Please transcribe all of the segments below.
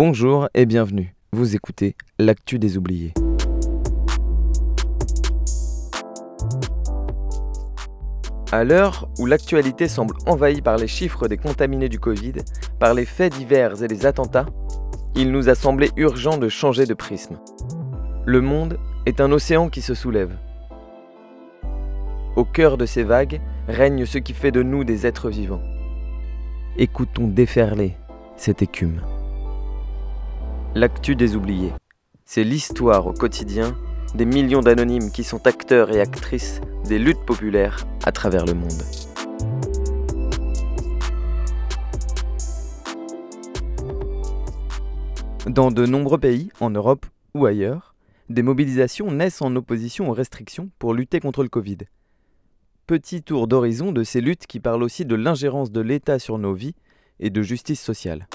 Bonjour et bienvenue. Vous écoutez L'actu des oubliés. À l'heure où l'actualité semble envahie par les chiffres des contaminés du Covid, par les faits divers et les attentats, il nous a semblé urgent de changer de prisme. Le monde est un océan qui se soulève. Au cœur de ces vagues règne ce qui fait de nous des êtres vivants. Écoutons déferler cette écume. L'actu des oubliés, c'est l'histoire au quotidien des millions d'anonymes qui sont acteurs et actrices des luttes populaires à travers le monde. Dans de nombreux pays, en Europe ou ailleurs, des mobilisations naissent en opposition aux restrictions pour lutter contre le Covid. Petit tour d'horizon de ces luttes qui parlent aussi de l'ingérence de l'État sur nos vies et de justice sociale.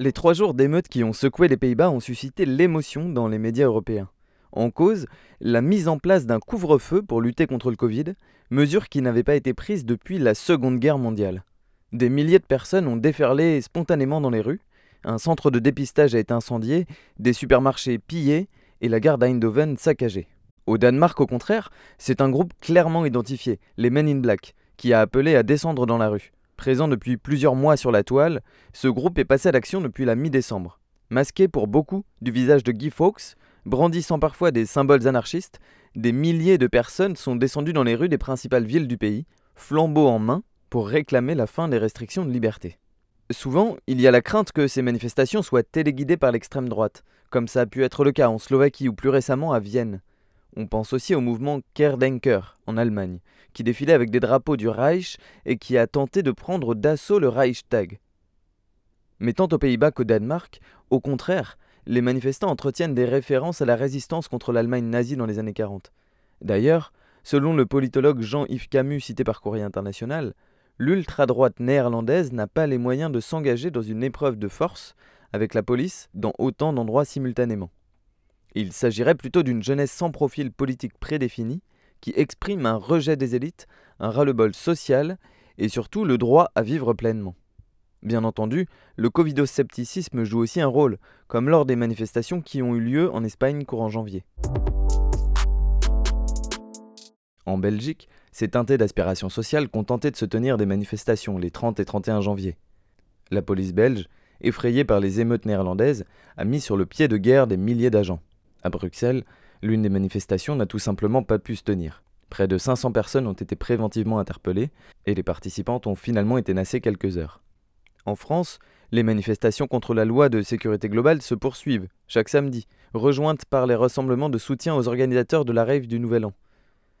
Les trois jours d'émeutes qui ont secoué les Pays-Bas ont suscité l'émotion dans les médias européens. En cause, la mise en place d'un couvre-feu pour lutter contre le Covid, mesure qui n'avait pas été prise depuis la Seconde Guerre mondiale. Des milliers de personnes ont déferlé spontanément dans les rues, un centre de dépistage a été incendié, des supermarchés pillés et la gare d'Eindhoven saccagée. Au Danemark, au contraire, c'est un groupe clairement identifié, les Men in Black, qui a appelé à descendre dans la rue. Présent depuis plusieurs mois sur la toile, ce groupe est passé à l'action depuis la mi-décembre. Masqué pour beaucoup du visage de Guy Fawkes, brandissant parfois des symboles anarchistes, des milliers de personnes sont descendues dans les rues des principales villes du pays, flambeaux en main, pour réclamer la fin des restrictions de liberté. Souvent, il y a la crainte que ces manifestations soient téléguidées par l'extrême droite, comme ça a pu être le cas en Slovaquie ou plus récemment à Vienne. On pense aussi au mouvement Kerdenker en Allemagne, qui défilait avec des drapeaux du Reich et qui a tenté de prendre d'assaut le Reichstag. Mais tant aux Pays-Bas qu'au Danemark, au contraire, les manifestants entretiennent des références à la résistance contre l'Allemagne nazie dans les années 40. D'ailleurs, selon le politologue Jean-Yves Camus cité par Courrier International, l'ultra-droite néerlandaise n'a pas les moyens de s'engager dans une épreuve de force avec la police dans autant d'endroits simultanément. Il s'agirait plutôt d'une jeunesse sans profil politique prédéfini, qui exprime un rejet des élites, un ras-le-bol social et surtout le droit à vivre pleinement. Bien entendu, le covidoscepticisme joue aussi un rôle, comme lors des manifestations qui ont eu lieu en Espagne courant janvier. En Belgique, c'est teinté d'aspiration sociale qu'ont tenté de se tenir des manifestations les 30 et 31 janvier. La police belge, effrayée par les émeutes néerlandaises, a mis sur le pied de guerre des milliers d'agents. À Bruxelles, l'une des manifestations n'a tout simplement pas pu se tenir. Près de 500 personnes ont été préventivement interpellées et les participantes ont finalement été nassées quelques heures. En France, les manifestations contre la loi de sécurité globale se poursuivent chaque samedi, rejointes par les rassemblements de soutien aux organisateurs de la rave du Nouvel An.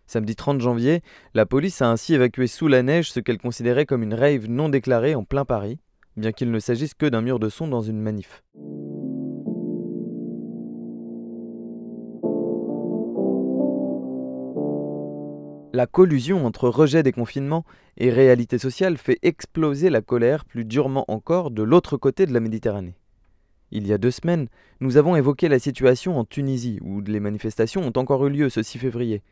Samedi 30 janvier, la police a ainsi évacué sous la neige ce qu'elle considérait comme une rave non déclarée en plein Paris, bien qu'il ne s'agisse que d'un mur de son dans une manif. La collusion entre rejet des confinements et réalité sociale fait exploser la colère plus durement encore de l'autre côté de la Méditerranée. Il y a deux semaines, nous avons évoqué la situation en Tunisie, où les manifestations ont encore eu lieu ce 6 février.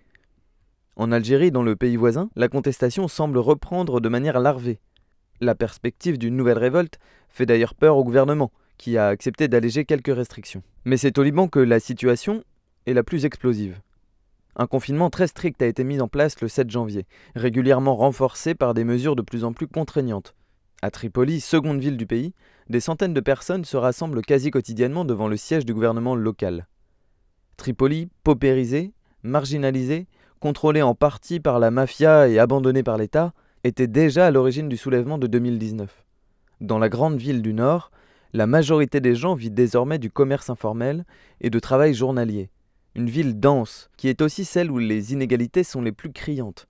En Algérie, dans le pays voisin, la contestation semble reprendre de manière larvée. La perspective d'une nouvelle révolte fait d'ailleurs peur au gouvernement, qui a accepté d'alléger quelques restrictions. Mais c'est au Liban que la situation est la plus explosive. Un confinement très strict a été mis en place le 7 janvier, régulièrement renforcé par des mesures de plus en plus contraignantes. À Tripoli, seconde ville du pays, des centaines de personnes se rassemblent quasi quotidiennement devant le siège du gouvernement local. Tripoli, paupérisée, marginalisée, contrôlée en partie par la mafia et abandonnée par l'État, était déjà à l'origine du soulèvement de 2019. Dans la grande ville du Nord, la majorité des gens vit désormais du commerce informel et de travail journalier, une ville dense, qui est aussi celle où les inégalités sont les plus criantes.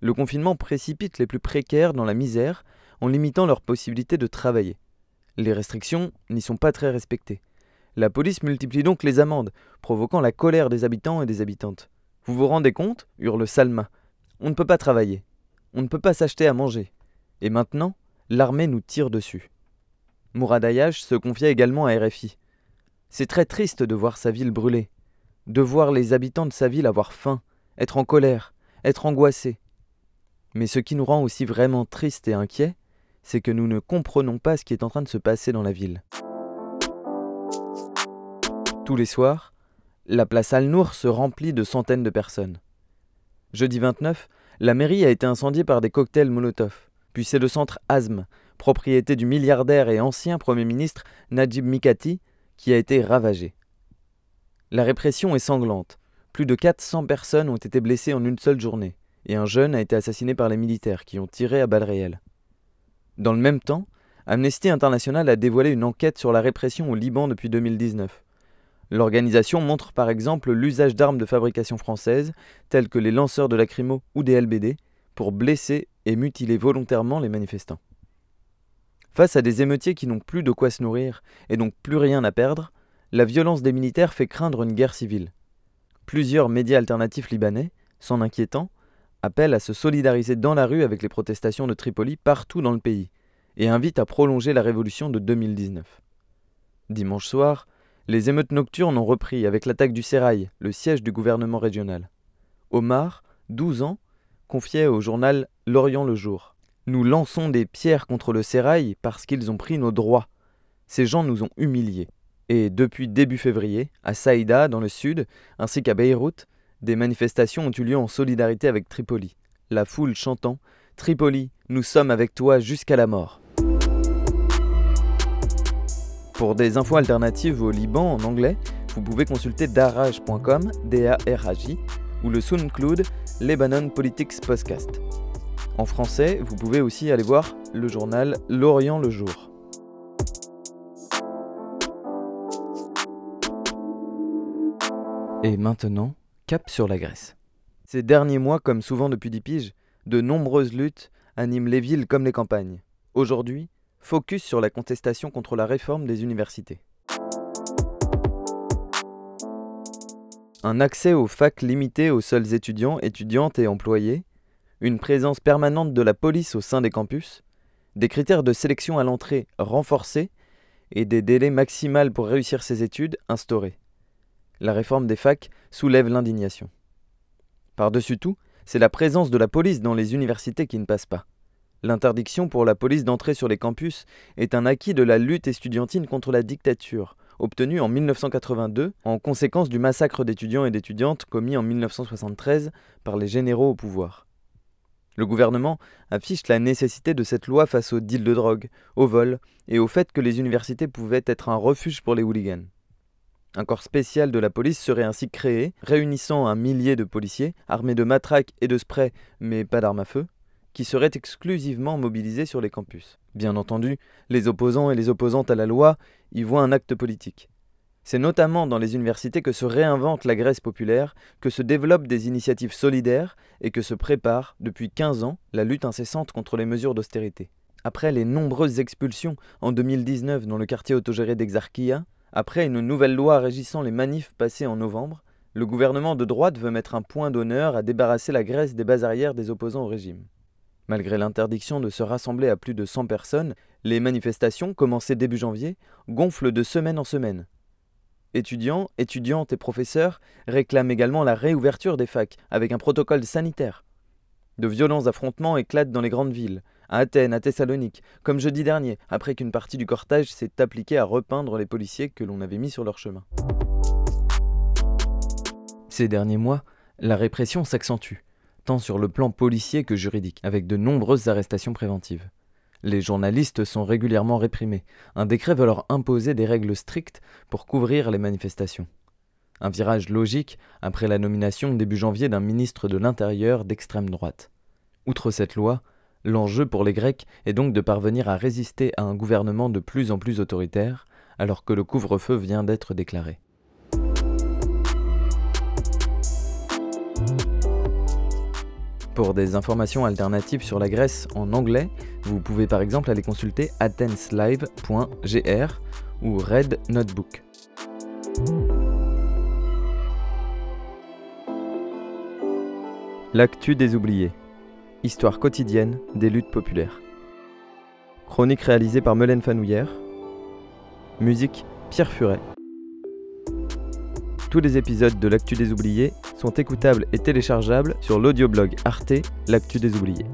Le confinement précipite les plus précaires dans la misère en limitant leur possibilité de travailler. Les restrictions n'y sont pas très respectées. La police multiplie donc les amendes, provoquant la colère des habitants et des habitantes. Vous vous rendez compte? hurle Salma. On ne peut pas travailler. On ne peut pas s'acheter à manger. Et maintenant, l'armée nous tire dessus. Mourad Ayash se confiait également à RFI. C'est très triste de voir sa ville brûler de voir les habitants de sa ville avoir faim, être en colère, être angoissés. Mais ce qui nous rend aussi vraiment tristes et inquiets, c'est que nous ne comprenons pas ce qui est en train de se passer dans la ville. Tous les soirs, la place Al-Nour se remplit de centaines de personnes. Jeudi 29, la mairie a été incendiée par des cocktails Molotov. Puis c'est le centre Azm, propriété du milliardaire et ancien Premier ministre Najib Mikati, qui a été ravagé. La répression est sanglante. Plus de 400 personnes ont été blessées en une seule journée, et un jeune a été assassiné par les militaires qui ont tiré à balles réelles. Dans le même temps, Amnesty International a dévoilé une enquête sur la répression au Liban depuis 2019. L'organisation montre par exemple l'usage d'armes de fabrication française, telles que les lanceurs de lacrymo ou des LBD, pour blesser et mutiler volontairement les manifestants. Face à des émeutiers qui n'ont plus de quoi se nourrir et donc plus rien à perdre, la violence des militaires fait craindre une guerre civile. Plusieurs médias alternatifs libanais, s'en inquiétant, appellent à se solidariser dans la rue avec les protestations de Tripoli partout dans le pays et invitent à prolonger la révolution de 2019. Dimanche soir, les émeutes nocturnes ont repris avec l'attaque du Sérail, le siège du gouvernement régional. Omar, 12 ans, confiait au journal L'Orient le jour. Nous lançons des pierres contre le Sérail parce qu'ils ont pris nos droits. Ces gens nous ont humiliés. Et depuis début février, à Saïda, dans le sud, ainsi qu'à Beyrouth, des manifestations ont eu lieu en solidarité avec Tripoli, la foule chantant Tripoli, nous sommes avec toi jusqu'à la mort. Pour des infos alternatives au Liban en anglais, vous pouvez consulter daraj.com, D-A-R-A-J, ou le SoundCloud Lebanon Politics Podcast. En français, vous pouvez aussi aller voir le journal L'Orient le jour. Et maintenant, cap sur la Grèce. Ces derniers mois, comme souvent depuis dix piges, de nombreuses luttes animent les villes comme les campagnes. Aujourd'hui, focus sur la contestation contre la réforme des universités. Un accès aux facs limité aux seuls étudiants, étudiantes et employés, une présence permanente de la police au sein des campus, des critères de sélection à l'entrée renforcés et des délais maximaux pour réussir ses études instaurés la réforme des facs soulève l'indignation. Par-dessus tout, c'est la présence de la police dans les universités qui ne passe pas. L'interdiction pour la police d'entrer sur les campus est un acquis de la lutte estudiantine contre la dictature, obtenue en 1982 en conséquence du massacre d'étudiants et d'étudiantes commis en 1973 par les généraux au pouvoir. Le gouvernement affiche la nécessité de cette loi face aux deals de drogue, au vol et au fait que les universités pouvaient être un refuge pour les hooligans. Un corps spécial de la police serait ainsi créé, réunissant un millier de policiers, armés de matraques et de sprays, mais pas d'armes à feu, qui seraient exclusivement mobilisés sur les campus. Bien entendu, les opposants et les opposantes à la loi y voient un acte politique. C'est notamment dans les universités que se réinvente la Grèce populaire, que se développent des initiatives solidaires et que se prépare, depuis 15 ans, la lutte incessante contre les mesures d'austérité. Après les nombreuses expulsions en 2019 dans le quartier autogéré d'Exarchia, après une nouvelle loi régissant les manifs passés en novembre, le gouvernement de droite veut mettre un point d'honneur à débarrasser la Grèce des bases arrières des opposants au régime. Malgré l'interdiction de se rassembler à plus de 100 personnes, les manifestations, commencées début janvier, gonflent de semaine en semaine. Étudiants, étudiantes et professeurs réclament également la réouverture des facs avec un protocole sanitaire. De violents affrontements éclatent dans les grandes villes, à Athènes, à Thessalonique, comme jeudi dernier, après qu'une partie du cortège s'est appliquée à repeindre les policiers que l'on avait mis sur leur chemin. Ces derniers mois, la répression s'accentue, tant sur le plan policier que juridique, avec de nombreuses arrestations préventives. Les journalistes sont régulièrement réprimés. Un décret veut leur imposer des règles strictes pour couvrir les manifestations. Un virage logique après la nomination début janvier d'un ministre de l'Intérieur d'extrême droite. Outre cette loi, L'enjeu pour les Grecs est donc de parvenir à résister à un gouvernement de plus en plus autoritaire, alors que le couvre-feu vient d'être déclaré. Pour des informations alternatives sur la Grèce en anglais, vous pouvez par exemple aller consulter athenslive.gr ou Red Notebook. L'actu des oubliés. Histoire quotidienne des luttes populaires. Chronique réalisée par Melaine Fanouillère. Musique Pierre Furet. Tous les épisodes de L'actu des oubliés sont écoutables et téléchargeables sur l'audioblog Arte L'actu des oubliés.